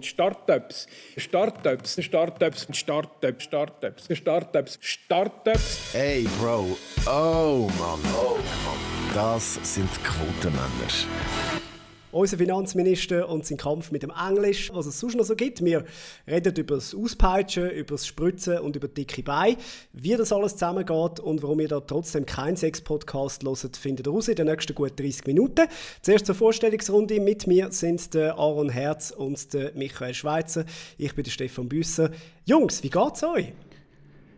Startups, Startups, Startups, Startups, Startups, Startups, Startups. Hey Bro, oh Mann, oh das sind Quotenmänner. Unser Finanzminister und sein Kampf mit dem Englisch, was es sonst noch so gibt. Wir reden über das Auspeitschen, über das Spritzen und über dicke Beine. Wie das alles zusammengeht und warum ihr da trotzdem keinen Sex-Podcast hört, findet ihr raus in den nächsten gut 30 Minuten. Zuerst zur Vorstellungsrunde. Mit mir sind der Aaron Herz und der Michael Schweizer. Ich bin der Stefan Büsser. Jungs, wie geht's euch?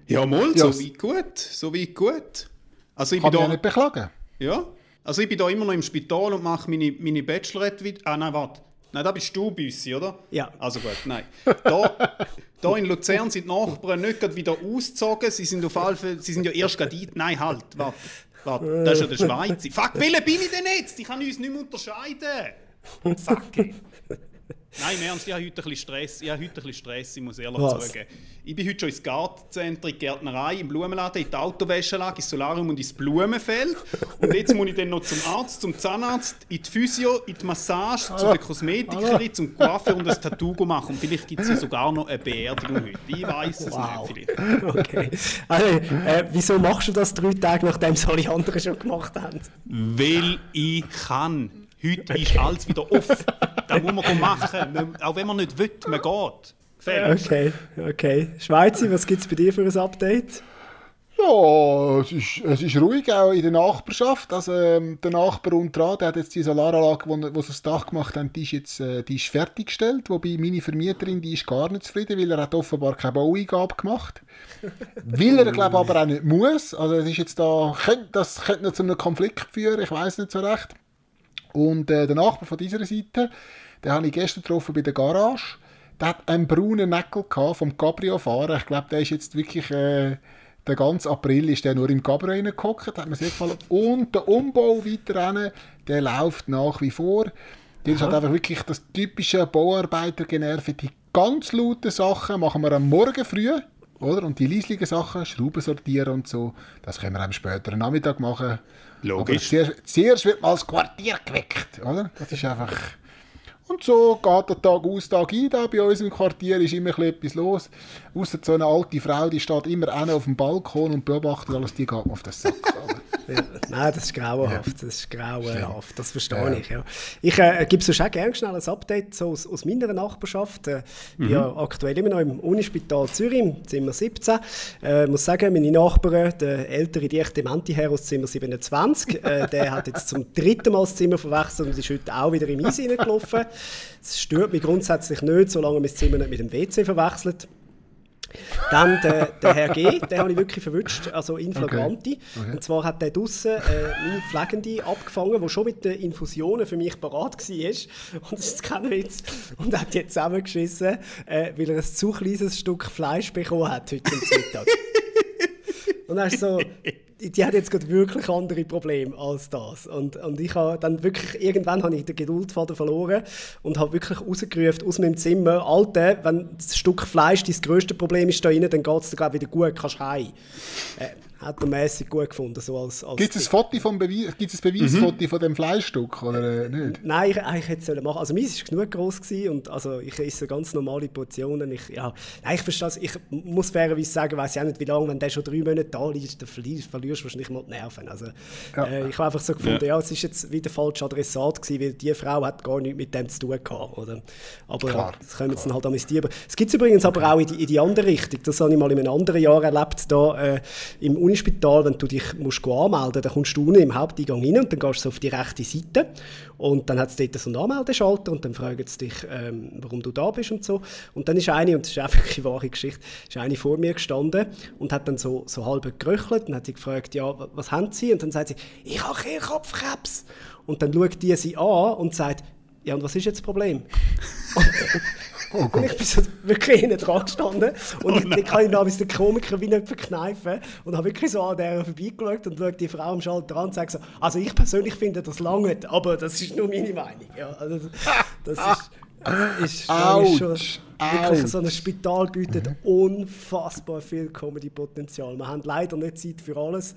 Ja, mal, ja. so weit gut. So weit gut. Also ich Kann bin da... nicht beklagen. Ja, also ich bin da immer noch im Spital und mache meine, meine Bachelorette wieder. Ah nein, warte. Nein, da bist du Büssi, oder? Ja. Also gut, nein. Da, da in Luzern sind die Nachbarn nicht gerade wieder ausgezogen. Sie sind auf alle Fälle, sie sind ja erst gerade Nein, halt, warte. Warte, das ist ja der Schweizer. Fuck, welcher bin ich denn jetzt? Ich kann uns nicht mehr unterscheiden. Fuck. Nein, im Ernst, ich habe heute ein bisschen Stress. Ich habe heute ein bisschen Stress, ich muss ehrlich Was? sagen. Ich bin heute schon ins Gartenzentrum, in die Gärtnerei, im Blumenladen, in die Autowäschelage, ins Solarium und ins Blumenfeld. Und jetzt muss ich dann noch zum Arzt, zum Zahnarzt, in die Physio, in die Massage, zu der Kosmetikerin, zum Coiffeur und ein Tattoo machen. Und vielleicht gibt es ja sogar noch eine Beerdigung heute. Ich weiß es wow. nicht. Vielleicht. Okay. Also, äh, wieso machst du das drei Tage, nachdem es alle anderen schon gemacht haben? Weil ich kann. Heute okay. ist alles wieder offen. Das muss man machen. Auch wenn man nicht will, man geht. Gefällig. Okay, okay. Schweizer, was gibt es bei dir für ein Update? Ja, es ist, es ist ruhig, auch in der Nachbarschaft. Also, ähm, der Nachbar unten der hat jetzt die Solaranlage, wo, wo sie das Dach gemacht haben, die ist jetzt äh, die ist fertiggestellt. Wobei meine Vermieterin, die ist gar nicht zufrieden, weil er hat offenbar keine Baueingabe gemacht. weil er, glaube aber auch nicht muss. Also, es ist jetzt da, das könnte noch zu einem Konflikt führen, ich weiß nicht so recht. Und äh, der Nachbar von dieser Seite, den habe ich gestern getroffen bei der Garage. Der hat einen braunen Neckel vom Cabrio-Fahren. Ich glaube, der ist jetzt wirklich... Äh, den ganzen April ist der nur im Cabrio reingehockt, hat mir sehr gefallen. Und der Umbau weiter der läuft nach wie vor. Der ist halt einfach wirklich das typische Bauarbeitergenerve. Die ganz lauten Sachen machen wir am Morgen früh, oder? Und die leislichen Sachen, Schrauben sortieren und so, das können wir am späteren Nachmittag machen. Logisch. Zuerst, zuerst, wird mal das Quartier geweckt, oder? Das ist einfach... Und so geht der Tag aus, Tag ein. Da bei uns im Quartier ist immer etwas los. Außer so eine alte Frau, die steht immer auf dem Balkon und beobachtet alles, die geht auf den Sack. Nein, das ist grauenhaft. Das ist grauenhaft. Das verstehe ja. ich. Ja. Ich äh, gebe sonst auch gerne schnell ein Update so aus, aus meiner Nachbarschaft. Äh, mhm. bin ja aktuell immer noch im Unispital Zürich, im Zimmer 17. Ich äh, muss sagen, meine Nachbarn, der ältere, dicht demente Herr aus Zimmer 27, äh, der hat jetzt zum dritten Mal das Zimmer verwechselt und ist heute auch wieder im Eis gelaufen. Es stört mich grundsätzlich nicht, solange man das Zimmer nicht mit dem WC verwechselt. Dann der, der Herr G., den habe ich wirklich verwünscht, also in flagranti. Okay. Okay. Und zwar hat der draussen äh, meine Pflegende abgefangen, die schon mit den Infusionen für mich parat war. Und das ist kein Witz. Und hat die zusammengeschissen, äh, weil er ein zu kleines Stück Fleisch bekommen hat heute Mittag. Und dann ist so, die hat jetzt gerade wirklich andere Probleme als das. Und, und ich habe dann wirklich, irgendwann habe ich den Geduldfaden verloren und habe wirklich rausgerufen aus meinem Zimmer, Alter, wenn das Stück Fleisch dein grösste Problem ist da drin, dann geht es dir glaube wieder gut, kannst heim. Äh, hat er mäßig gut gefunden. So als, als Gibt es ein Foto vom Beweis, gibt es ein Beweisfoto mhm. von dem Fleischstück oder äh, nicht? Nein, ich, ich hätte es machen. Also meins war genug groß und also ich esse ganz normale Portionen. Ich, ja, nein, ich verstehe Ich muss fairerweise sagen, weiß ich auch nicht, wie lange, wenn der schon drei Monate da ist, dann verlierst, verlierst du wahrscheinlich mal die Nerven. Also, ja. äh, ich habe einfach so gefunden, ja. ja, es ist jetzt wieder falsch Adressat gewesen, weil die Frau hat gar nichts mit dem zu tun gehabt. Oder? Aber klar, das können wir jetzt dann halt amüsieren. Es gibt es übrigens aber auch in die, in die andere Richtung. Das habe ich mal in einem anderen Jahr erlebt, da äh, im Unispital, wenn du dich musst anmelden dann kommst du unten im Haupteingang rein und dann gehst du auf die rechte Seite und dann hat es dort so einen Anmeldeschalter und dann fragen sie dich, ähm, warum du da bist und so. Und dann ist eine, und das ist einfach eine wahre Geschichte, ist eine vor mir gestanden und hat dann so, so halb geröchelt und hat sie gefragt, ja, was haben sie? Und dann sagt sie, ich habe Kehlkopfkrebs. Und dann schaut die sie an und sagt, ja, und was ist jetzt das Problem? Oh und ich bin so wirklich hinten dran gestanden und oh ich, kann ich damals den Komiker wie nicht verkneifen und habe wirklich so an der vorbeigeschaut und schaue die Frau am Schalter an und sage so, also ich persönlich finde das lange, aber das ist nur meine Meinung. Ja, also das ist... Das ist, das ist schon wirklich so ein Spital bietet mhm. unfassbar viel Comedy-Potenzial. Wir haben leider nicht Zeit für alles,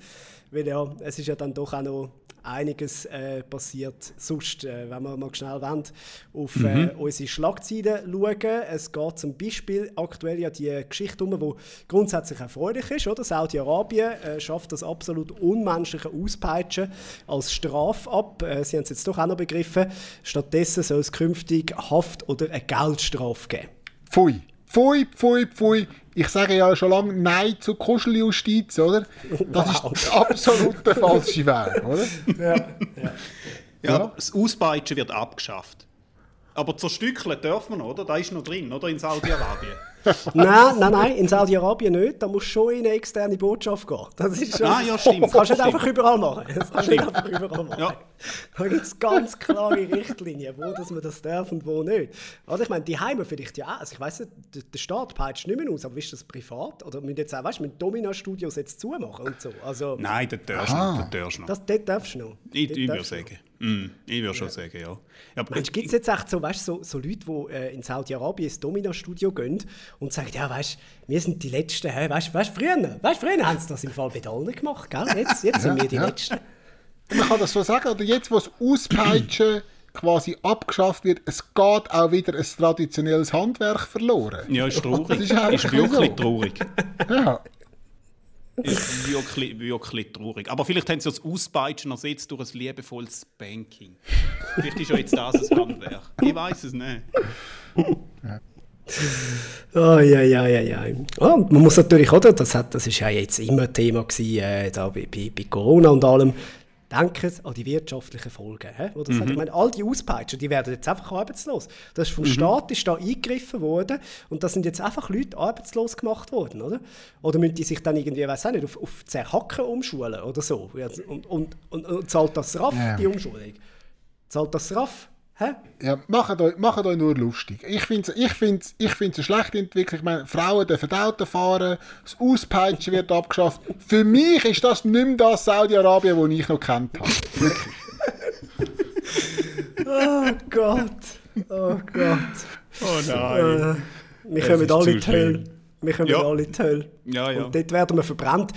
weil ja, es ist ja dann doch auch noch einiges äh, passiert. Sonst, äh, wenn wir mal schnell wollen, auf äh, unsere Schlagzeilen schauen. Es geht zum Beispiel aktuell ja die Geschichte um, die grundsätzlich erfreulich ist. Oder? Saudi-Arabien äh, schafft das absolut unmenschliche Auspeitschen als Strafe ab. Äh, Sie haben es jetzt doch auch noch begriffen. Stattdessen soll es künftig Haft oder eine Geldstrafe geben. Pfui. Pfui, pfui, pfui. Ich sage ja schon lange Nein zur Kuscheljustiz, oder? Das Wow. ist der absolute falsche Weg, oder? Ja. Ja, aber das Auspeitschen wird abgeschafft. Aber zerstückeln dürfen wir noch, oder? Da ist noch drin, oder? In Saudi-Arabien. nein, nein, nein, in Saudi-Arabien nicht. Da musst du schon in eine externe Botschaft gehen. Das ist schon, Ah, ja, stimmt. Das kannst du nicht Stimmt. einfach überall machen. Das kannst du nicht einfach überall machen. Ja. Da gibt es ganz klare Richtlinien, wo dass man das darf und wo nicht. Oder ich meine, die Heime vielleicht ja auch. Also ich weiss nicht, der, Staat peitscht nicht mehr aus, aber ist das privat? Oder müssen jetzt auch, weißt du, mit Domina-Studios jetzt zumachen und so? Also, Nein, das darfst du noch. Das darfst du noch. das, dort darfst du noch. ich würde sagen. Mm, ich würde schon sagen, ja. ja gibt es jetzt echt so, weißt, so, so Leute, die äh, in Saudi-Arabien ins Domino-Studio gehen und sagen, ja, weißt wir sind die Letzten, hä? weißt du, früher, weißt, früher haben sie das im Fall bei allen gemacht, gell? Jetzt, jetzt sind wir die ja. Letzten. Man kann das so sagen, oder jetzt, wo das Auspeitschen quasi abgeschafft wird, es geht auch wieder ein traditionelles Handwerk verloren. ja, ist traurig. Das ist ist wirklich so. traurig. Ja. Ist wirklich, wirklich traurig. Aber vielleicht haben sie das Auspeitschen ersetzt durch ein liebevolles Spanking. Vielleicht ist ja jetzt das ein Handwerk. Ich weiß es nicht. Oh, ja, ja, ja, ja. Und man muss natürlich, oder, das, hat, das ist ja jetzt immer Thema gewesen, äh, da bei, bei Corona und allem, denken an die wirtschaftlichen Folgen. Hä? Oder sagen, ich meine, all die Auspeitscher, die werden jetzt einfach arbeitslos. Das ist vom Staat ist da eingegriffen worden und da sind jetzt einfach Leute arbeitslos gemacht worden, oder? Oder müssen die sich dann irgendwie, weiß auch nicht, auf, auf Zerhacken umschulen oder so? Ja, Und, und, und, und zahlt das RAF, Ja. die Umschulung? Zahlt das RAF? Hä? Ja, macht euch, macht euch nur lustig. Ich finde es ich find's, ich find's eine schlechte Entwicklung. Ich meine, Frauen dürfen Auto fahren, das Auspeitschen wird abgeschafft. Für mich ist das nicht mehr das Saudi-Arabien, das ich noch kennt habe. Oh Gott, oh Gott. Oh nein. Wir Es kommen alle in die Hölle. Wir kommen Ja. alle in die Hölle. Ja, ja. Und dort werden wir verbrannt.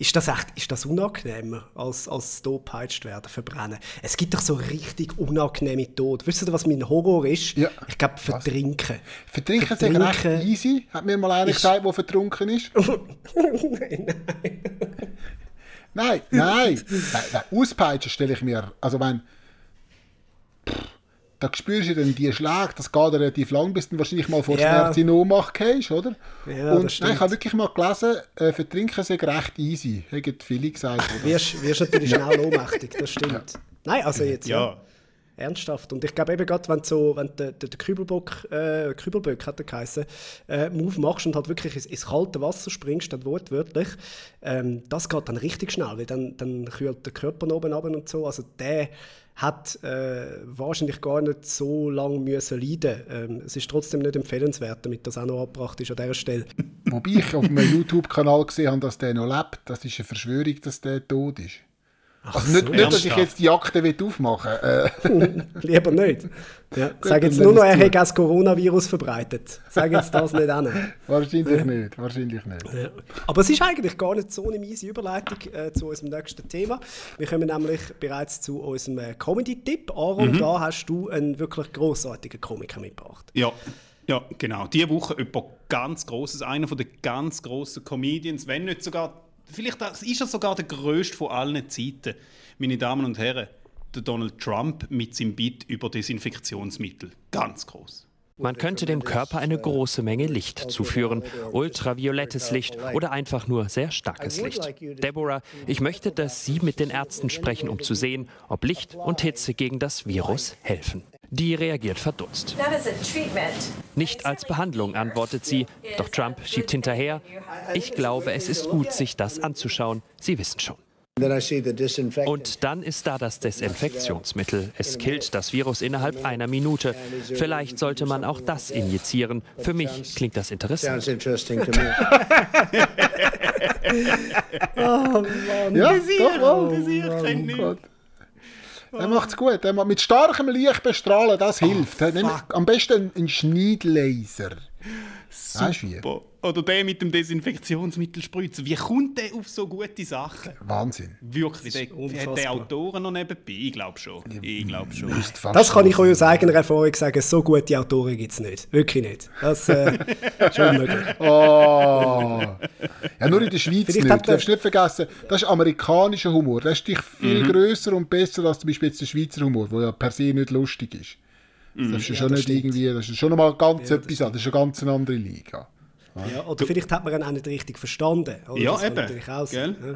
Ist das echt ist das unangenehmer, als, als tot peitscht werden, verbrennen? Es gibt doch so richtig unangenehme Tod. Wisst ihr, was mein Horror ist? Ja. Ich glaube, vertrinken. Vertrinken ist recht Vertrinken. easy, hat mir mal einer Ist- gesagt, der vertrunken ist. nein, nein. Nein, nein. nein, nein Auspeitschen stelle ich mir. Also, wenn. Da spürst du dann die Schläge, das geht relativ lang, bis du wahrscheinlich mal vor Ja. Schmerz in Ohnmacht gehst, oder? Ja, Und das nein, ich habe wirklich mal gelesen, äh, Vertrinken sei recht easy. Haben viele gesagt. oder? Wirst, wirst natürlich schnell ohnmächtig, das stimmt. Nein, also jetzt. Ja. Ernsthaft. Und ich glaube eben gerade, wenn du so, wenn der, der, der Kübelbock, äh, Kübelböck hat er geheißen, äh, Move machst und halt wirklich ins, ins kalte Wasser springst, dann wortwörtlich, ähm, das geht dann richtig schnell, weil dann, dann kühlt der Körper nach oben ab und so. Also der hat äh, wahrscheinlich gar nicht so lange müssen leiden. Ähm, es ist trotzdem nicht empfehlenswert, damit das auch noch abgebracht ist an dieser Stelle. Wobei ich auf einem YouTube-Kanal gesehen habe, dass der noch lebt. Das ist eine Verschwörung, dass der tot ist. Also nicht, so. nicht, dass ich jetzt die Akte will aufmachen will. Äh, Lieber nicht. Ja, sag jetzt nur noch, er hätte das Coronavirus verbreitet. Sag jetzt das nicht an. wahrscheinlich nicht. Wahrscheinlich nicht. Ja. Aber es ist eigentlich gar nicht so eine miese Überleitung äh, zu unserem nächsten Thema. Wir kommen nämlich bereits zu unserem äh, Comedy-Tipp. Aaron, da hast du einen wirklich grossartigen Komiker mitgebracht. Ja, ja, genau. Diese Woche jemand ganz Großes, einer von den ganz grossen Comedians, wenn nicht sogar, vielleicht das- ist er sogar der größte von allen Zeiten, meine Damen und Herren, der Donald Trump mit seinem Bit über Desinfektionsmittel. Ganz groß. Man könnte dem Körper eine große Menge Licht zuführen, ultraviolettes Licht oder einfach nur sehr starkes Licht. Deborah, ich möchte, dass Sie mit den Ärzten sprechen, um zu sehen, ob Licht und Hitze gegen das Virus helfen. Die reagiert verdutzt. Nicht als Behandlung, antwortet sie, doch Trump schiebt hinterher. Ich glaube, es ist gut, sich das anzuschauen. Sie wissen schon. Und dann ist da das Desinfektionsmittel. Es killt das Virus innerhalb einer Minute. Vielleicht sollte man auch das injizieren. Für mich klingt das interessant. To me. Ja, doch, wohl. kennt Oh Gott. Er macht es gut. Er macht mit starkem Licht bestrahlen, das hilft. Nämlich am besten ein Schneidlaser. Weißt du wie? Super. Oder der mit dem Desinfektionsmittel spritzen. Wie kommt der auf so gute Sachen? Wahnsinn. Wirklich, der, hat der Autoren noch nebenbei? Ich glaube schon. Ich glaube schon. Das kann ich euch aus eigener Erfahrung sagen, so gute Autoren gibt es nicht. Wirklich nicht. Das äh, ist unmöglich. Oh. Ja, nur in der Schweiz Vielleicht nicht. Du darfst nicht vergessen, das ist amerikanischer Humor. Der ist dich viel Mhm. grösser und besser als zum Beispiel jetzt der Schweizer Humor, der ja per se nicht lustig ist. Mhm. Das ist ja schon nicht irgendwie, das ist schon nochmal ganz etwas anderes, das ist eine ganz andere Liga. Ja, oder vielleicht hat man ihn auch nicht richtig verstanden. Oder? Ja, das eben. natürlich auch sein. Ja.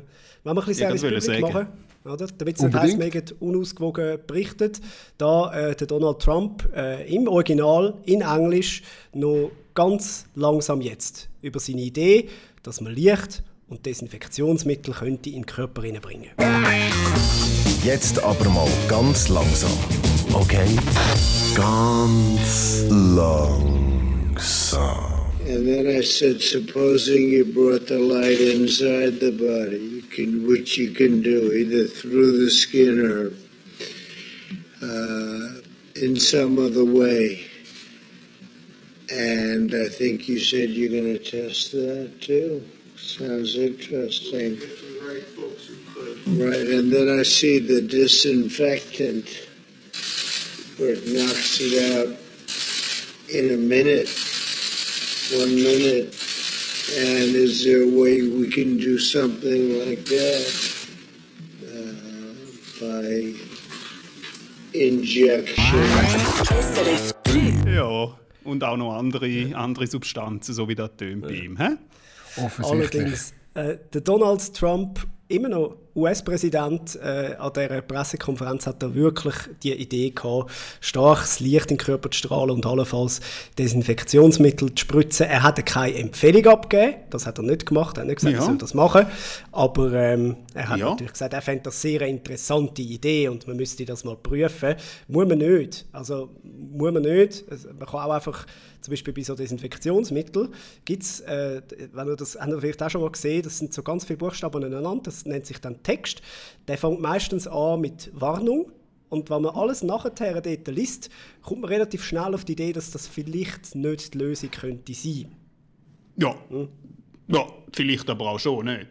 Wenn wir ein bisschen Service Public sagen. machen, oder? damit es nicht heisst, wir unausgewogen berichtet, da äh, der Donald Trump äh, im Original in Englisch noch ganz langsam jetzt über seine Idee, dass man Licht und Desinfektionsmittel könnte in den Körper reinbringen. Jetzt aber mal ganz langsam. Okay? Ganz langsam. And then I said, supposing you brought the light inside the body, you can, which you can do either through the skin or uh, in some other way. And I think you said you're going to test that too. Sounds interesting. Right, and then I see the disinfectant where it knocks it out in a minute, one minute. And is there a way we can do something like that uh, by injection? SRF 3. Ja. Und auch noch andere, andere Substanzen, so wie das tönt bei ihm. Hä? Offensichtlich. Allerdings, äh, der Donald Trump, immer noch US-Präsident, äh, an dieser Pressekonferenz hat er wirklich die Idee gehabt, starkes Licht in den Körper zu strahlen und allenfalls Desinfektionsmittel zu spritzen. Er hat keine Empfehlung abgegeben, das hat er nicht gemacht, er hat nicht gesagt, Ja. er soll das machen, aber ähm, er hat Ja. natürlich gesagt, er fände das sehr eine interessante Idee und man müsste das mal prüfen. Muss man nicht, also muss man nicht, man kann auch einfach zum Beispiel bei so Desinfektionsmitteln gibt es, äh, wenn ihr das habt ihr vielleicht auch schon mal gesehen, das sind so ganz viele Buchstaben aneinander, das nennt sich dann Text. Der fängt meistens an mit Warnung und wenn man alles nachher dort liest, kommt man relativ schnell auf die Idee, dass das vielleicht nicht die Lösung könnte sein. Ja. Ja, vielleicht aber auch schon nicht.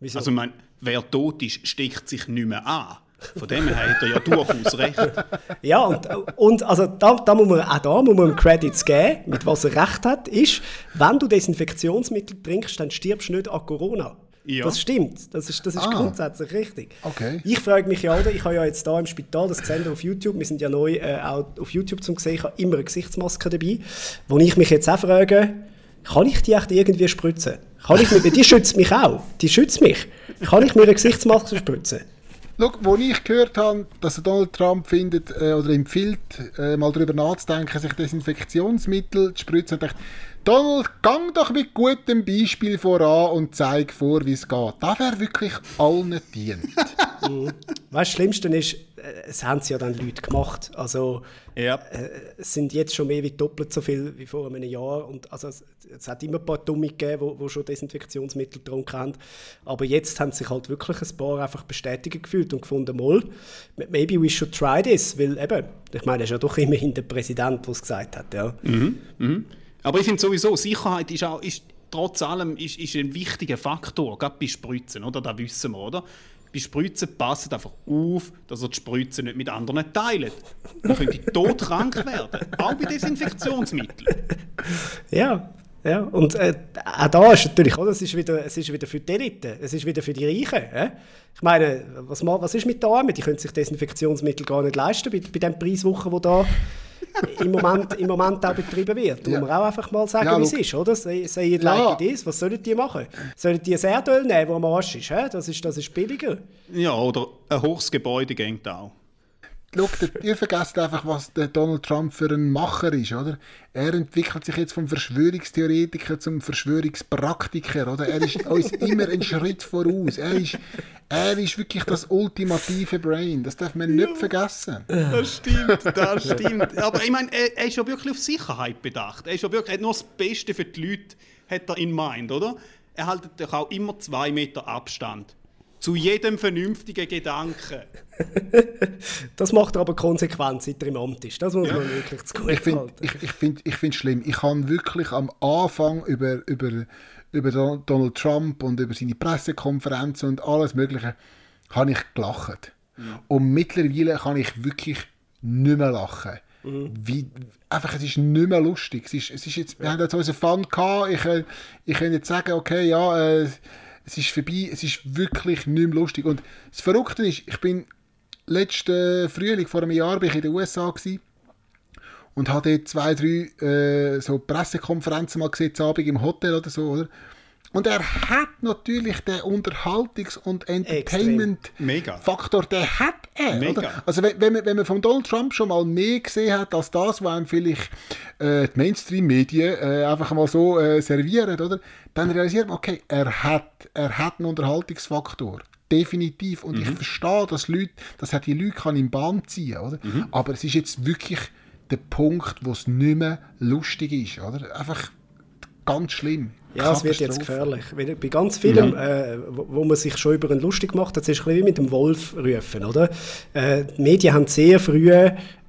Wieso? Also, ich meine, wer tot ist, steckt sich nicht mehr an. Von dem her hat er ja durchaus recht. Ja, und, und also da, da muss man, auch da muss man Credits geben, mit was er recht hat, ist, wenn du Desinfektionsmittel trinkst, dann stirbst du nicht an Corona. Ja. Das stimmt, das ist, das ist Ah. grundsätzlich richtig. Okay. Ich frage mich ja, ich habe ja jetzt da im Spital, das sehen wir auf YouTube, wir sind ja neu äh, auch auf YouTube zum sehen, ich habe immer eine Gesichtsmaske dabei, wo ich mich jetzt auch frage, kann ich die echt irgendwie spritzen? Kann ich mir, die schützt mich auch, die schützt mich. Kann ich mir eine Gesichtsmaske spritzen? Schau, wo ich gehört habe, dass Donald Trump findet äh, oder empfiehlt, äh, mal darüber nachzudenken, sich Desinfektionsmittel zu spritzen, dachte ich, Donald, gang doch mit gutem Beispiel voran und zeig vor, wie es geht. Das wäre wirklich allen dient. Weißt du, das Schlimmste ist, es haben sie ja dann Leute gemacht. Also, Ja. äh, es sind jetzt schon mehr wie doppelt so viel wie vor einem Jahr. Und also, es, es hat immer ein paar Dumme gegeben, die, schon Desinfektionsmittel getrunken haben. Aber jetzt haben sich halt wirklich ein paar einfach bestätigt gefühlt und gefunden, mal, maybe we should try this. Weil eben, ich meine, er ist ja doch immerhin der Präsident, der es gesagt hat. Ja. Aber ich finde sowieso, Sicherheit ist auch, ist, trotz allem ist, ist ein wichtiger Faktor, gerade bei Spritzen, oder? Das wissen wir, oder? Bei Spritzen passt einfach auf, dass ihr die Spritze nicht mit anderen teilt. Man könnte todkrank werden, auch bei Desinfektionsmitteln. Ja, ja. Und äh, auch da ist natürlich, oder? Es ist wieder, es ist wieder für die Elite, es ist wieder für die Reichen. Äh? Ich meine, was, was ist mit den Armen? Die können sich Desinfektionsmittel gar nicht leisten bei, bei den Preiswochen, wo da im Moment, im Moment auch betrieben wird. Da Ja. muss man auch einfach mal sagen, Ja, wie es ist, oder? Say, say it Ja. like it is. Was sollen die machen? Sollen die ein Erdöl nehmen, das am Arsch ist? Hä? Das ist? Das ist billiger. Ja, oder ein hohes Gebäude geht auch. Schau, der- ihr vergesst einfach, was der Donald Trump für ein Macher ist, oder? Er entwickelt sich jetzt vom Verschwörungstheoretiker zum Verschwörungspraktiker, oder? Er ist uns immer einen Schritt voraus. Er ist, er ist wirklich das ultimative Brain. Das darf man nicht vergessen. Das stimmt, das stimmt. Aber ich meine, er, er ist ja wirklich auf Sicherheit bedacht. Er, ist ja wirklich, er hat nur das Beste für die Leute hat er in mind, oder? Er hält auch immer zwei Meter Abstand. Zu jedem vernünftigen Gedanken. Das macht er aber konsequent, seit er im Amt ist. Das muss man wirklich zu gut Ich finde halten. ich, ich find, ich find schlimm. Ich habe wirklich am Anfang über, über, über Don- Donald Trump und über seine Pressekonferenzen und alles Mögliche habe ich gelacht. Und mittlerweile kann ich wirklich nicht mehr lachen. Wie, einfach, es ist nicht mehr lustig. Es ist, es ist jetzt, wir haben jetzt unseren Fun gehabt. Ich, äh, ich kann jetzt sagen, okay, ja, äh, es ist vorbei. Es ist wirklich nicht mehr lustig. Und das Verrückte ist, ich bin letzten Frühling, vor einem Jahr, bin ich in den USA gewesen und habe dort zwei, drei äh, so Pressekonferenzen mal gesehen, Abend im Hotel oder so, oder? Und er hat natürlich den Unterhaltungs- und. Entertainment-Faktor, den hat er. Mega. Oder? Also wenn, wenn, man, wenn man von Donald Trump schon mal mehr gesehen hat, als das, was einem vielleicht äh, die Mainstream-Medien äh, einfach mal so äh, servieren, oder? dann realisiert man, okay, er hat, er hat einen Unterhaltungsfaktor. Definitiv. Und ich verstehe, dass, Leute, dass er die Leute kann in Bahn ziehen oder? Aber es ist jetzt wirklich der Punkt, wo es nicht mehr lustig ist. Oder? Einfach ganz schlimm. Ja, es wird jetzt gefährlich. Bei ganz vielem, äh, wo, wo man sich schon über einen lustig macht, das ist ein bisschen wie mit dem Wolf rufen, oder? Äh, die Medien haben sehr früh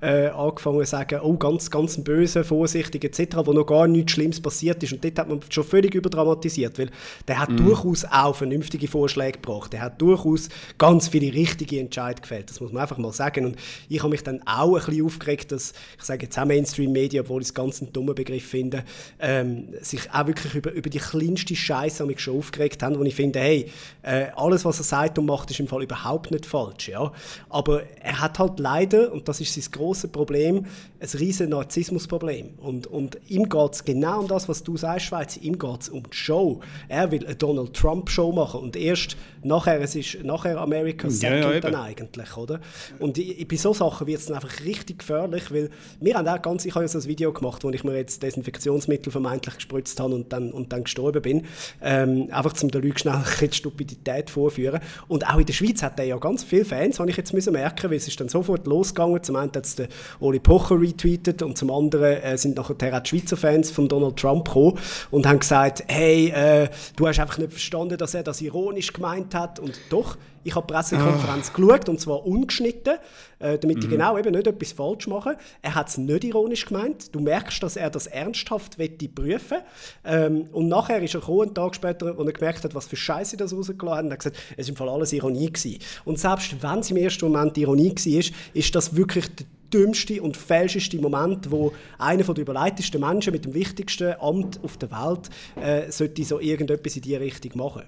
äh, angefangen zu sagen, oh, ganz, ganz böse, vorsichtig etc., wo noch gar nichts Schlimmes passiert ist. Und dort hat man schon völlig überdramatisiert, weil der hat durchaus auch vernünftige Vorschläge gebracht. Der hat durchaus ganz viele richtige Entscheidungen gefällt. Das muss man einfach mal sagen. Und ich habe mich dann auch ein bisschen aufgeregt, dass, ich sage jetzt auch Mainstream-Medien, obwohl ich es ganz einen dummen Begriff finde, ähm, sich auch wirklich über, über die kleinste Scheiße mich schon aufgeregt haben, wo ich finde, hey, äh, alles, was er sagt und macht, ist im Fall überhaupt nicht falsch. Ja? Aber er hat halt leider, und das ist sein grosses Problem, ein riesen Narzissmusproblem. Und, und ihm geht es genau um das, was du sagst, Schweiz. Ihm geht es um die Show. Er will eine Donald Trump-Show machen und erst nachher, es ist nachher America Ja, second ja, eben. dann eigentlich, oder? Und bei so Sachen wird es dann einfach richtig gefährlich, weil wir haben auch ganz, ich habe ja so ein Video gemacht, wo ich mir jetzt Desinfektionsmittel vermeintlich gespritzt habe und dann, und dann gestorben bin, ähm, einfach zum den Leuten schnell die Stupidität vorführen. Und auch in der Schweiz hat er ja ganz viele Fans, habe ich jetzt müssen merken, weil es ist dann sofort losgegangen. Zum einen hat es der Oli Pocher retweetet und zum anderen äh, sind nachher auch die Schweizer Fans von Donald Trump gekommen und haben gesagt, hey, äh, du hast einfach nicht verstanden, dass er das ironisch gemeint hat. Und doch, ich habe die Pressekonferenz geschaut, und zwar ungeschnitten, äh, damit ich genau eben nicht etwas falsch mache. Er hat es nicht ironisch gemeint. Du merkst, dass er das ernsthaft wette prüfen ähm, Und nachher ist er gekommen, einen Tag später, wo er gemerkt hat, was für Scheiße das rausgelassen hat, und hat gesagt, es war im Fall alles Ironie gewesen. Und selbst wenn es im ersten Moment Ironie war, ist das wirklich der dümmste und falscheste Moment, wo einer der überleitesten Menschen mit dem wichtigsten Amt auf der Welt äh, sollte so irgendetwas in diese Richtung machen.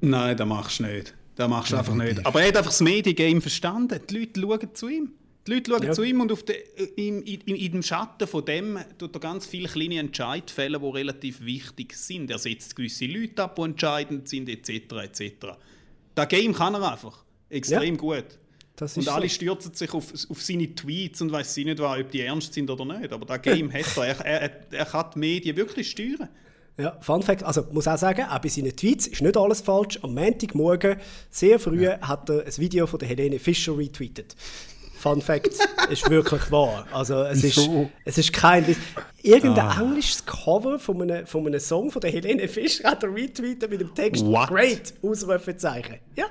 Nein, das machst du nicht. Das machst du einfach nicht. Aber er hat einfach das Mediengame verstanden. Die Leute schauen zu ihm. Die Leute schauen Ja. zu ihm und auf de, im, in, in dem Schatten von dem tut er ganz viele kleine Entscheidungen fällen, die relativ wichtig sind. Er setzt gewisse Leute ab, die entscheidend sind, etc. etc. Das Game kann er einfach. Extrem Ja. gut. Das Und alle so. stürzen sich auf, auf seine Tweets und weiß nicht, ob die ernst sind oder nicht. Aber das Game hat er. Er, er. er kann die Medien wirklich steuern. Ja, Fun Fact, also muss auch sagen, auch bei seinen Tweets ist nicht alles falsch. Am Montagmorgen, sehr früh, hat er ein Video von der Helene Fischer retweetet. Fun Fact ist wirklich wahr. Also es ist, es ist kein... Irgendein englisches Cover von einem, von einem Song von der Helene Fischer hat er retweetet mit dem Text What? «Great!» Ausrufezeichen. Ja.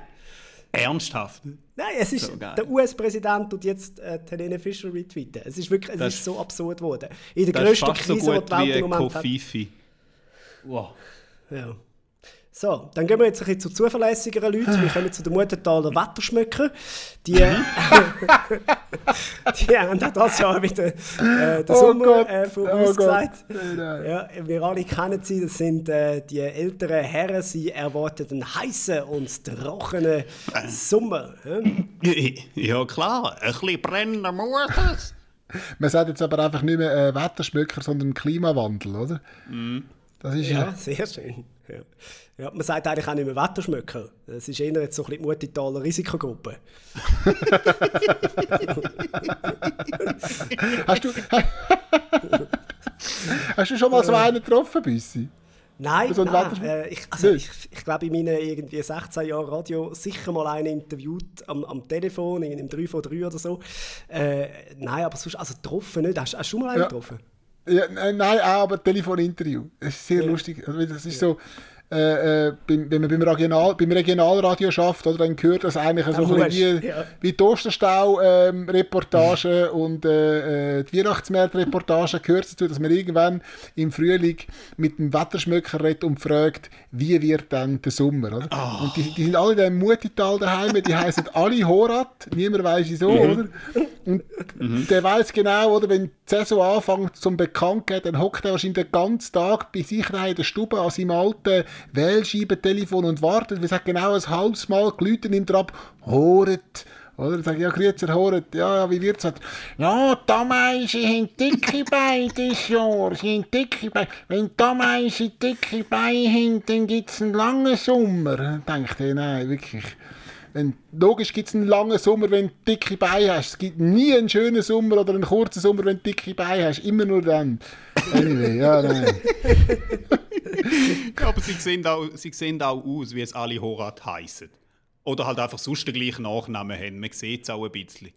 Ernsthaft. Nein, es ist So der US-Präsident und jetzt äh, Helene Fischer retweeten. Es ist wirklich, es Das ist so absurd geworden. In der Das ist grössten fast so Krise, die gut die Welt wie im Moment hat. Kofifi. Wow. Ja. So, dann gehen wir jetzt ein bisschen zu zuverlässigeren Leuten. Wir kommen zu den Muttentaler Wetterschmöcker. Die, Mhm. die haben auch das Jahr wieder äh, den Oh Sommer Gott, äh, oh vorausgesagt. Nein. ja, wir alle kennen sie, das sind äh, die älteren Herren. Sie erwarten einen heißen und trockenen Sommer. Ja? Ja klar, ein bisschen brennen muss es. Man sagt jetzt aber einfach nicht mehr äh, Wetterschmöcker, sondern Klimawandel, oder? Das ist ja. Ja, sehr schön. Ja. Ja, man sagt eigentlich auch nicht mehr Wetterschmöcker. Das ist eher jetzt so ein bisschen die Muttentaler Risikogruppe. Hast du, hast du schon mal so einen getroffen, Büssi? Nein, So ein nein äh, ich, also ich, ich glaube in meinen irgendwie 16 Jahren Radio sicher mal einen interviewt am, am Telefon, in einem 3 von 3 oder so. Äh, nein, aber sonst, also getroffen nicht. Hast, hast du mal einen Ja. getroffen? Ja, nein, auch, aber Telefoninterview. Es ist sehr lustig. Also, das ist so, äh, äh, wenn man beim, Regional, beim Regionalradio schafft, oder, dann gehört das eigentlich so ein wie, ja. wie die Osterstau-Reportage und äh, äh, die Weihnachtsmärkte-Reportage gehört dazu, dass man irgendwann im Frühling mit dem Wetterschmöcker redet und fragt, wie wird dann der Sommer, oder? Und die, die sind alle in diesem Mutital daheim, die heißen alle Horat, niemand weiß wieso, oder? Und der weiß genau, oder, wenn Saison anfängt zum Bekanntgeben, dann hockt er wahrscheinlich den ganzen Tag bei sich daheim in der Stube an seinem alten Wählscheibentelefon und wartet. Wir sagen genau ein halbes Mal, die nimmt er ab, Horet. Oder? Dann sage ich, ja, grüezi, Horet. Ja, ja, wie wird's? Sagt, Ja, die Ameisen haben dicke Beine dieses Jahr. Sie haben dicke Beine. Wenn die Ameisen dicke Beine haben, dann gibt's einen langen Sommer. Dann denke ich, nein, wirklich. Wenn, logisch gibt es einen langen Sommer, wenn du dicke Beine hast. Es gibt nie einen schönen Sommer oder einen kurzen Sommer, wenn du dicke Beine hast. Immer nur dann. Anyway, ja, nein. Ja, aber sie sehen, auch, sie sehen auch aus, wie es alle Horat heißen. Oder halt einfach sonst den gleichen Nachnamen haben. Man sieht es auch ein bisschen.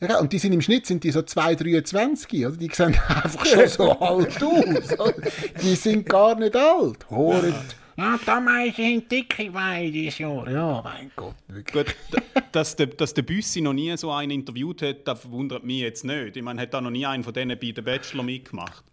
Ja, und die sind im Schnitt sind die so 2, 23, oder? Die sehen einfach schon so alt aus. oder? Die sind gar nicht alt. Horet. Ja, die Ameisen haben dicke Beine dieses Jahr. Ja, mein Gott. Wirklich. Gut, dass der, dass der Büssi noch nie so einen interviewt hat, das verwundert mich jetzt nicht. Ich meine, hat da noch nie einen von denen bei The Bachelor mitgemacht.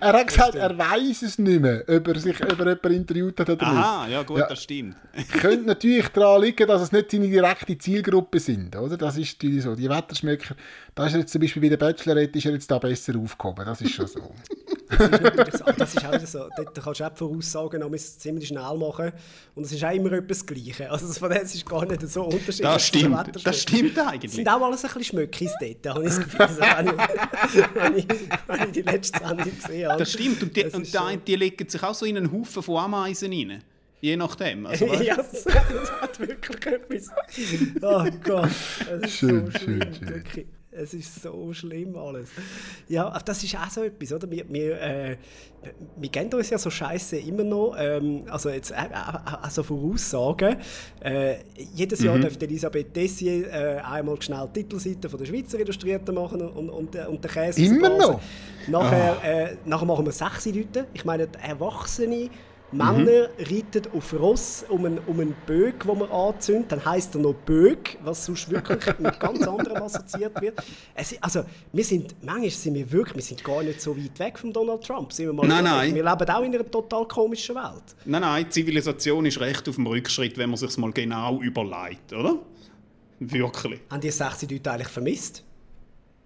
Er hat gesagt, er weiß es nicht mehr, ob er sich ob er jemanden interviewt hat oder Aha, ja gut, Ja. das stimmt. nicht. Könnte natürlich daran liegen, dass es nicht seine direkte Zielgruppe sind, oder? Das ist natürlich so. Die Wetterschmöcker, da ist er jetzt zum Beispiel bei der Bachelorette ist er jetzt da besser aufgehoben. Das ist schon so. Das ist so. Das auch so. Dort kannst du auch Voraussagen noch ziemlich schnell machen. Und es ist auch immer etwas Gleiche. Also das von dem ist gar nicht so unterschiedlich. Das den stimmt, das stimmt Es eigentlich. sind auch alles ein bisschen Schmöckis dort, habe ich das Gefühl. Also, wenn, ich, wenn, ich, die letzte Sendung gesehen habe. Das stimmt. Und die, Das und die, die legen sich auch so in einen Haufen von Ameisen rein. Je nachdem. Also, ja, das, das hat wirklich etwas. Oh Gott, es ist Schön, so schlimm. schön, schön. Es ist so schlimm alles. Ja, das ist auch so etwas, oder? Wir, wir, äh, wir kennen uns ja so scheiße immer noch. Ähm, also jetzt äh, äh, also Voraussagen. Äh, jedes Jahr Mhm. dürfte Elisabeth Dessier äh, einmal schnell die Titelseite von der Schweizer Illustrierten machen und, und, äh, und den Käse Immer noch? Nachher, äh, nachher machen wir sechs Leute. Ich meine, Erwachsene Mhm. Männer reiten auf Ross um einen, um einen Böck, den man anzündet. Dann heisst er noch Böck, was sonst wirklich mit ganz anderem assoziiert wird. Es, also, wir sind, manchmal sind wir wirklich, wir sind gar nicht so weit weg von Donald Trump. Sind wir, mal Nein, nein. wir leben auch in einer total komischen Welt. Nein, nein, die Zivilisation ist recht auf dem Rückschritt, wenn man sich mal genau überlegt, oder? Wirklich. Haben die sechs Leute eigentlich vermisst?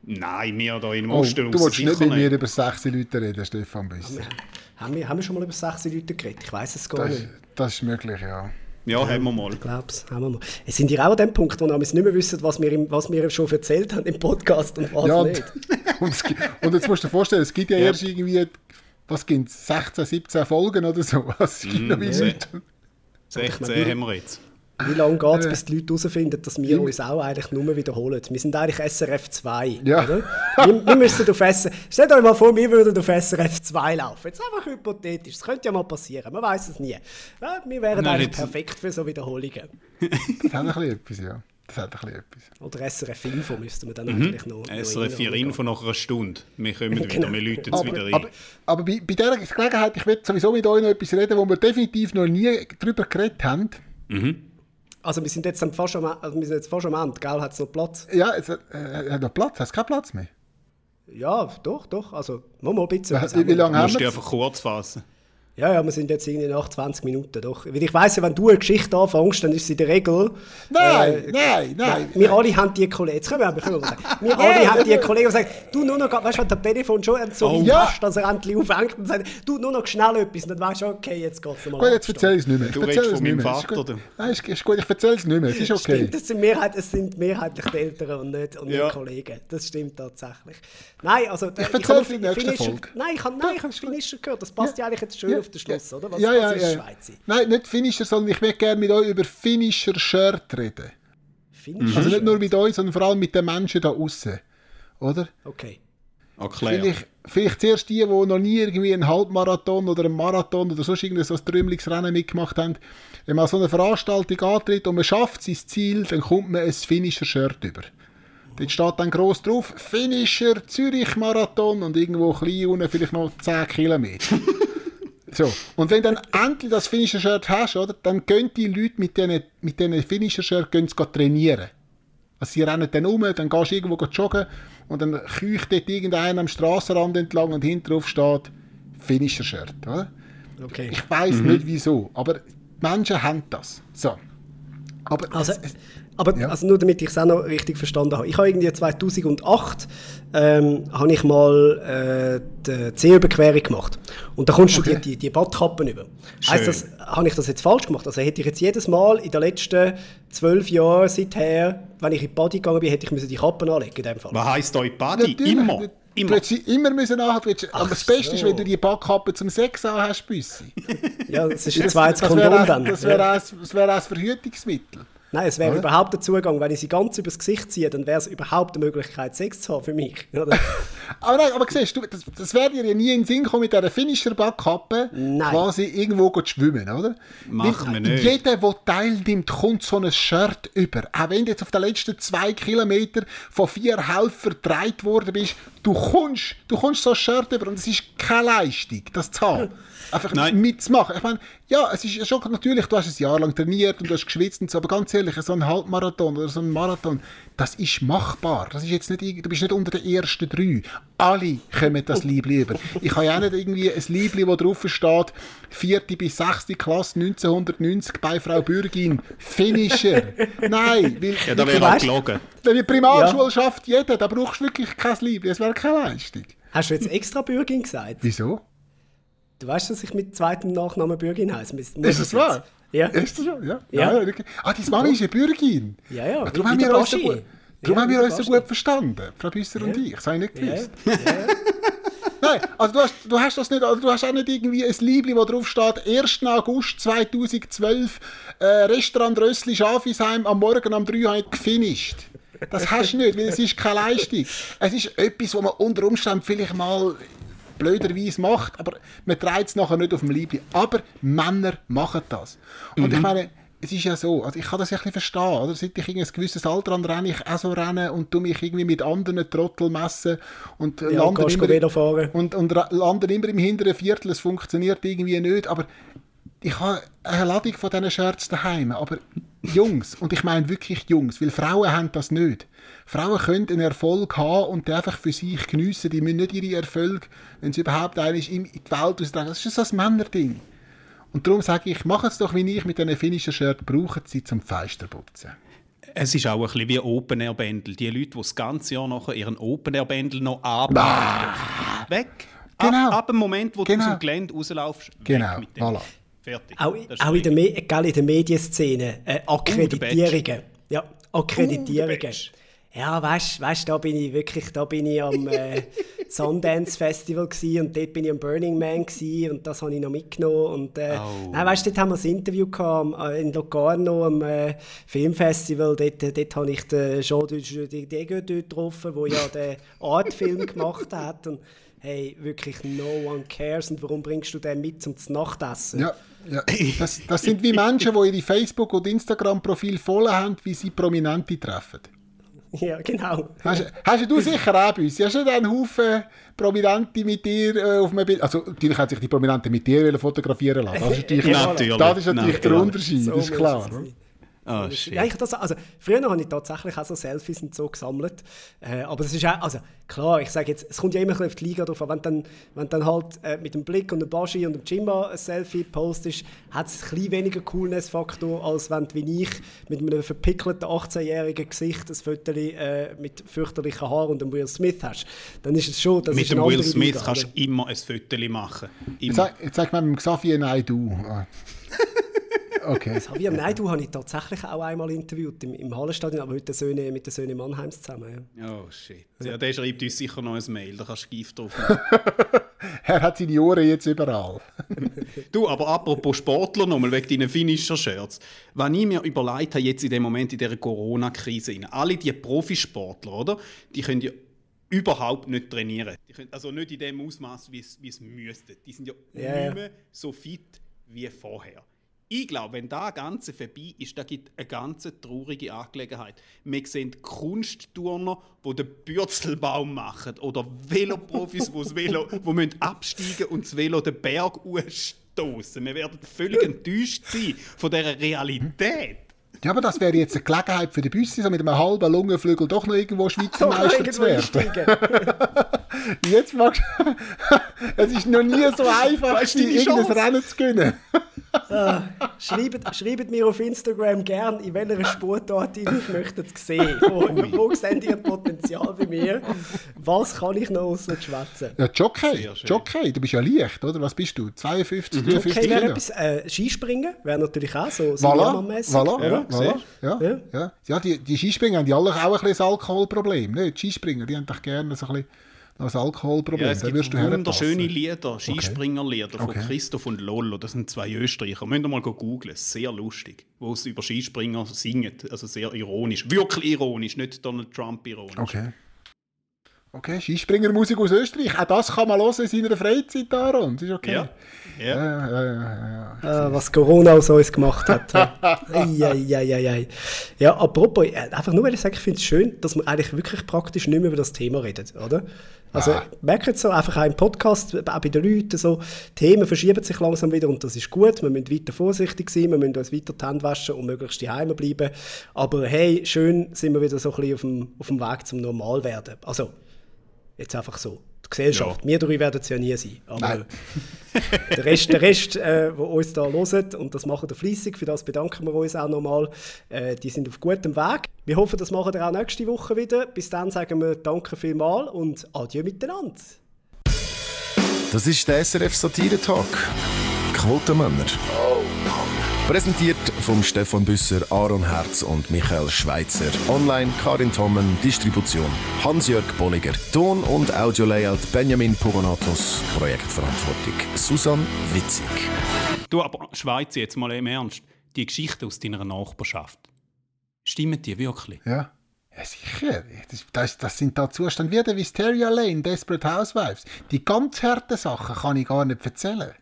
Nein, wir da in Oh, Osten du willst nicht mit mir über sechs Leute reden, Stefan Büsser. Haben wir, haben wir schon mal über sechs Leute geredet? Ich weiß es gar Das, nicht. das ist möglich, ja. Ja, haben wir mal. Ich glaube es, haben wir mal. Es sind ja auch an dem Punkt, wo wir nicht mehr wissen, was wir, im, was wir schon erzählt haben im Podcast und was ja nicht. und, und jetzt musst du dir vorstellen, es gibt ja, erst irgendwie, was gibt es, 16, 17 Folgen oder so. Es gibt noch wie sehr. nichts. 16 haben wir jetzt. Wie lange geht es, Äh. bis die Leute herausfinden, dass wir uns auch eigentlich nur wiederholen? Wir sind eigentlich SRF 2. Ja. Oder? Wir, wir müssten auf SRF... Stellt euch mal vor, wir würden auf SRF 2 laufen. Jetzt einfach hypothetisch. Das könnte ja mal passieren. Man weiß es nie. Ja, wir wären Nein, eigentlich perfekt für so Wiederholungen. Das hat ein bisschen etwas, ja. Das hat ein bisschen etwas. Oder SRF Info müssten wir dann Mhm. eigentlich noch... SRF 4 reinholen. Info nach einer Stunde. Wir kommen wieder, Genau. wir läuten es Aber, wieder aber, ein. aber bei, bei dieser Gelegenheit, ich will sowieso mit euch noch etwas reden, wo wir definitiv noch nie drüber geredet haben. Also wir sind jetzt am- fast am, also wir sind jetzt fast am Ende, gell? Hat es noch Platz? Ja, es hat, äh, hat noch Platz. Hast du keinen Platz mehr? Ja, doch, doch. Also, mal mal ein bisschen. Wie, wie lange Du haben musst dich wir? einfach kurz fassen. Ja, ja, wir sind jetzt irgendwie nach 20 Minuten, doch. Weil ich weiss ja, wenn du eine Geschichte anfängst, dann ist sie in der Regel... Nein, äh, nein, nein. Wir alle haben die Kollegen, jetzt können wir, können wir sagen, wir alle haben die Kollegen, die sagen, du nur noch, weißt du, wenn der Telefon schon so Oh, ja. hast, dass er endlich aufhängt und sagt, du nur noch schnell etwas, und dann weißt du, okay, jetzt geht's nochmal. Gut, jetzt erzähl ich es nicht mehr. Ich Du erzähl redest es von nicht meinem. Es Vater, oder? Nein, ist, ist gut, ich erzähl es nicht mehr. Es ist okay. Stimmt, das sind, Mehrheit, es sind mehrheitlich die Eltern und nicht, und nicht Ja. Kollegen. Das stimmt tatsächlich. Nein, also... Ich, erzähl's habe in der nächsten Folge. Nein, ich habe, nein, ich habe Finisher gehört. Das passt ja, eigentlich jetzt schön Den Schluss, oder? Was, ja, ja, was ist ja. Schweizer? Nein, nicht Finisher, sondern ich möchte gerne mit euch über Finisher Shirt reden. Finisher? Also nicht nur mit euch, sondern vor allem mit den Menschen da außen. Oder? Okay. Erklär. Vielleicht, vielleicht zuerst die, die noch nie irgendwie einen Halbmarathon oder einen Marathon oder sonst irgendein so ein Trümmelingsrennen mitgemacht haben. Wenn man so eine Veranstaltung antritt und man schafft sein Ziel, dann kommt man ein Finisher-Shirt über. Dort steht dann gross drauf, Finisher Zürich Marathon und irgendwo klein unten vielleicht noch 10 Kilometer. So. Und wenn dann endlich das Finisher-Shirt hast, oder, dann gehen die Leute mit diesen mit diesen Finisher-Shirt gehen sie trainieren. Also sie rennen dann um, dann gehst du irgendwo joggen und dann keucht dort irgendeiner am Strassenrand entlang und hinten drauf steht Finisher-Shirt. Oder? Okay. Ich weiß nicht wieso, aber die Menschen haben das. So. Aber Also, es, es, aber Ja. also nur damit ich es auch noch richtig verstanden habe. Ich habe irgendwie 2008 ähm, habe ich mal äh, die Seeüberquerung gemacht. Und da kommst du die, die, die Badkappen über. Heißt das, habe ich das jetzt falsch gemacht? Also hätte ich jetzt jedes Mal in den letzten zwölf Jahren seither, wenn ich in die Body gegangen bin, hätte ich müssen die Kappen anlegen in dem Fall. Was heisst euch Buddy? Natürlich, Immer. Du, Immer. Du hättest sie immer müssen willst- Aber das Beste ist, so. wenn du die Backkappe zum Sex an hast, Büssi. Ja, das ist ein zweites das Kondom dann. das wäre wäre auch ein Verhütungsmittel. Nein, es wäre überhaupt der Zugang. Wenn ich sie ganz übers Gesicht ziehe, dann wäre es überhaupt eine Möglichkeit, Sex zu haben für mich. Oder? Aber nein, aber siehst du, das, das wäre dir ja nie in den Sinn kommen, mit dieser Finisher-Backkappe quasi irgendwo zu schwimmen, oder? Machen wir nicht. Jeder, der teilnimmt, kommt so ein Shirt über. Auch wenn du jetzt auf den letzten zwei Kilometern von vier Helfern gedreht worden bist, du kommst, du kommst so ein Shirt über und es ist keine Leistung, das zu haben. Einfach Nein. mitzumachen. Ich meine, ja, es ist ja schon natürlich, du hast ein Jahr lang trainiert und du hast geschwitzt und so, aber ganz ehrlich, so ein Halbmarathon oder so ein Marathon, das ist machbar. Das ist jetzt nicht, du bist nicht unter den ersten drei. Alle kommen das Liebli über. Ich habe ja auch nicht irgendwie ein Liebli, wo drauf steht, vierte bis sechste Klasse 1990 bei Frau Bürgin, Finisher. Nein, weil Ja, da wäre auch gelogen. wenn die Primarschule schafft jeder, da brauchst du wirklich kein Liebli, das wäre keine Leistung. Hast du jetzt extra Bürgin gesagt? Wieso? Du weißt, dass ich mit zweitem Nachnamen Bürgin heiße. Ist das ich wahr? jetzt- Ja. Ist das wahr? Ja. Ja. ja. okay. Ah, deine Mami ist eine Bürgin. Ja, ja, Darum haben wir uns so Baschi. gut, darum Ja, haben wir uns so gut verstanden, Frau Büsser und ich. Das habe ich nicht Ja, gewusst. ja. Nein, also du hast, du hast das nicht, also du hast auch nicht irgendwie ein Liebli, wo drauf steht, 1. August 2012, äh, Restaurant Rössli Schafisheim, am Morgen um 3 habe ich gefinisht. Das hast du nicht, weil es ist keine Leistung. Es ist etwas, was man unter Umständen vielleicht mal blöderweise macht, aber man trägt es nachher nicht auf dem Liebli. Aber Männer machen das. Und ich meine, es ist ja so, also ich kann das ja ein bisschen verstehen, oder? Seit ich ein gewisses Alter an renne ich auch so rennen und tu mich irgendwie mit anderen Trottel messen und Ja, lande immer, und, und landen immer im hinteren Viertel, es funktioniert irgendwie nicht, aber ich habe eine Ladung von diesen Shirts daheim, aber Jungs, und ich meine wirklich Jungs, weil Frauen haben das nicht. Frauen können einen Erfolg haben und den einfach für sich geniessen, die müssen nicht ihre Erfolge, wenn sie überhaupt einen ist, in die Welt austragen. Das ist so ein Männerding. Und darum sage ich, machen es doch wie ich mit diesen finnischen Shirt, brauchen sie zum Feisterputzen. Es ist auch ein bisschen wie Open-Air-Bändel. Die Leute, die das ganze Jahr nachher ihren Open-Air-Bändel noch anbauen. Weg. Genau. Ab, ab dem Moment, wo du Genau. aus dem Gelände rauslaufst, weg Genau, mit dem. voilà. Fertig. Auch, auch in, der. Me in der Medienszene äh, Akkreditierungen. Ja, Akkreditierungen. Badge. ja, weißt du, da bin ich wirklich, da bin ich am äh, Sundance Festival gsi und dort bin ich am Burning Man gsi und das habe ich noch mitgenommen und äh, Oh. nein, weißt, dort haben wir ein Interview gehabt, am- äh, in Locarno am äh, Filmfestival, dort, äh, dort habe ich den Jean de Dego dort getroffen, der ja den Artfilm gemacht hat und hey, wirklich no one cares und warum bringst du den mit zum Nachtessen? Ja, ja. Das, das sind wie Menschen, die ihre Facebook- und Instagram-Profil voll haben, wie sie Prominente treffen. Ja, genau. Hast, hast du sicher auch bei uns? Hast du einen Haufen Prominente mit dir äh, auf einem Bild? Also, natürlich hat sich die Prominente mit dir wollen fotografieren lassen. Das ist natürlich, Ja, natürlich. Das ist natürlich der Natürlich. Unterschied, So das ist muss klar. sein. Ah, shit. Ja, ich das, also, früher habe ich tatsächlich auch so Selfies und so gesammelt. Äh, aber es ist auch, also klar, ich sage jetzt, es kommt ja immer ein bisschen auf die Liga drauf an. Wenn dann, wenn dann halt äh, mit dem Blick und dem Baschi und dem Jimba ein Selfie postest, hat es ein bisschen weniger Coolness-Faktor, als wenn du wie ich mit einem verpickelten 18-jährigen Gesicht ein Foto äh, mit fürchterlichen Haaren und einem Will Smith hast. Dann ist es schon, das Mit dem Will Smith Liga, kannst du immer ein Foto machen. Jetzt Immer. sag, jetzt sag mal mit dem Xavier Nein, du. Okay. Javier Naidu habe ich tatsächlich auch einmal interviewt im, im Hallenstadion, aber mit den Söhnen, mit den Söhnen Mannheims zusammen. Ja. Oh shit. Ja, der schreibt uns sicher noch ein Mail, da kannst du Gift drauf. Er hat seine Ohren jetzt überall. Du, aber apropos Sportler nochmal, wegen deinen Finisher-Shirts. Wenn ich mir überlegt habe, jetzt in dem Moment in dieser Corona-Krise, alle die Profisportler, oder? Die können ja überhaupt nicht trainieren. Die können, also nicht in dem Ausmaß, wie es müssten. Die sind ja ja. nicht mehr so fit wie vorher. Ich glaube, wenn das Ganze vorbei ist, da gibt eine ganz traurige Angelegenheit. Wir sehen Kunstturner, die den Bürzelbaum machen oder Veloprofis, die Velo, die müssen absteigen und das Velo den Berg stoßen. Wir werden völlig enttäuscht sein von dieser Realität. Ja, aber das wäre jetzt eine Gelegenheit für die Büsse, so mit einem halben Lungenflügel doch noch irgendwo Schweizer Meister zu werden. jetzt magst Es ist noch nie so einfach, Weißt die irgendein Chance? Rennen zu gewinnen. Schreibt, schreibt mir auf Instagram gern, in welcher Sportart ihr mich möchtet sehen. Wo, wo seht ihr Potenzial bei mir? Was kann ich noch außer schwätzen? Ja, Jockey. Jockey, du bist ja leicht, oder? Was bist du? 52, 53 Okay, wäre Kilo? etwas. Äh, Skispringen wäre natürlich auch so Voilà, Silbermann-mässig, voilà, oder? ja, voilà, ja, Ja. ja. ja. die, die Skispringer haben die alle auch ein bisschen ein Alkoholproblem. Ne? Die Skispringer, die haben doch gerne so ein bisschen ein Alkoholproblem. Ja, es gibt wirst du wunderschöne. Lieder, Skispringerlieder von Okay. Christoph und Lollo. Das sind zwei Österreicher. Müsst ihr mal googeln. Sehr lustig. Wo sie über Skispringer singen. Also sehr ironisch. Wirklich ironisch, nicht Donald Trump ironisch. Okay. Okay, Skispringermusik aus Österreich. Auch das kann man hören in seiner Freizeit, Aaron. Das ist okay. Ja. Ja. Ja, ja. Äh, was Corona aus uns gemacht hat. Eieieiei. Ja, apropos, äh, einfach nur, weil ich sage, ich finde es schön, dass wir eigentlich wirklich praktisch nicht mehr über das Thema reden, oder? Also, Ah. merkt so, einfach auch im Podcast, auch bei den Leuten, so, Themen verschieben sich langsam wieder und das ist gut. Wir müssen weiter vorsichtig sein, wir müssen uns weiter die Hände waschen und möglichst daheim bleiben. Aber hey, schön sind wir wieder so ein bisschen auf dem, auf dem Weg zum Normalwerden. Also, jetzt einfach so. Die Gesellschaft, wir drei werden es ja nie sein. Aber Nein. der Rest, der Rest äh, der uns da hört, und das machen wir fleissig, für das bedanken wir uns auch nochmal, äh, die sind auf gutem Weg. Wir hoffen, das machen wir auch nächste Woche wieder. Bis dann sagen wir Danke vielmals und Adieu miteinander. Das ist der SRF Satire Talk. Quotenmänner. Präsentiert vom Stefan Büsser, Aaron Herz und Michael Schweitzer. Online Karin Tommen, Distribution Hans-Jörg Bolliger. Ton- und Audio-Layout Benjamin Pogonatos. Projektverantwortung Susan Witzig. Du, aber Schweiz, jetzt mal im Ernst. Die Geschichte aus deiner Nachbarschaft. Stimmen die wirklich? Ja. Ja, sicher. Das, das, das sind da Zustände wie der Wisteria Lane, Desperate Housewives. Die ganz harten Sachen kann ich gar nicht erzählen.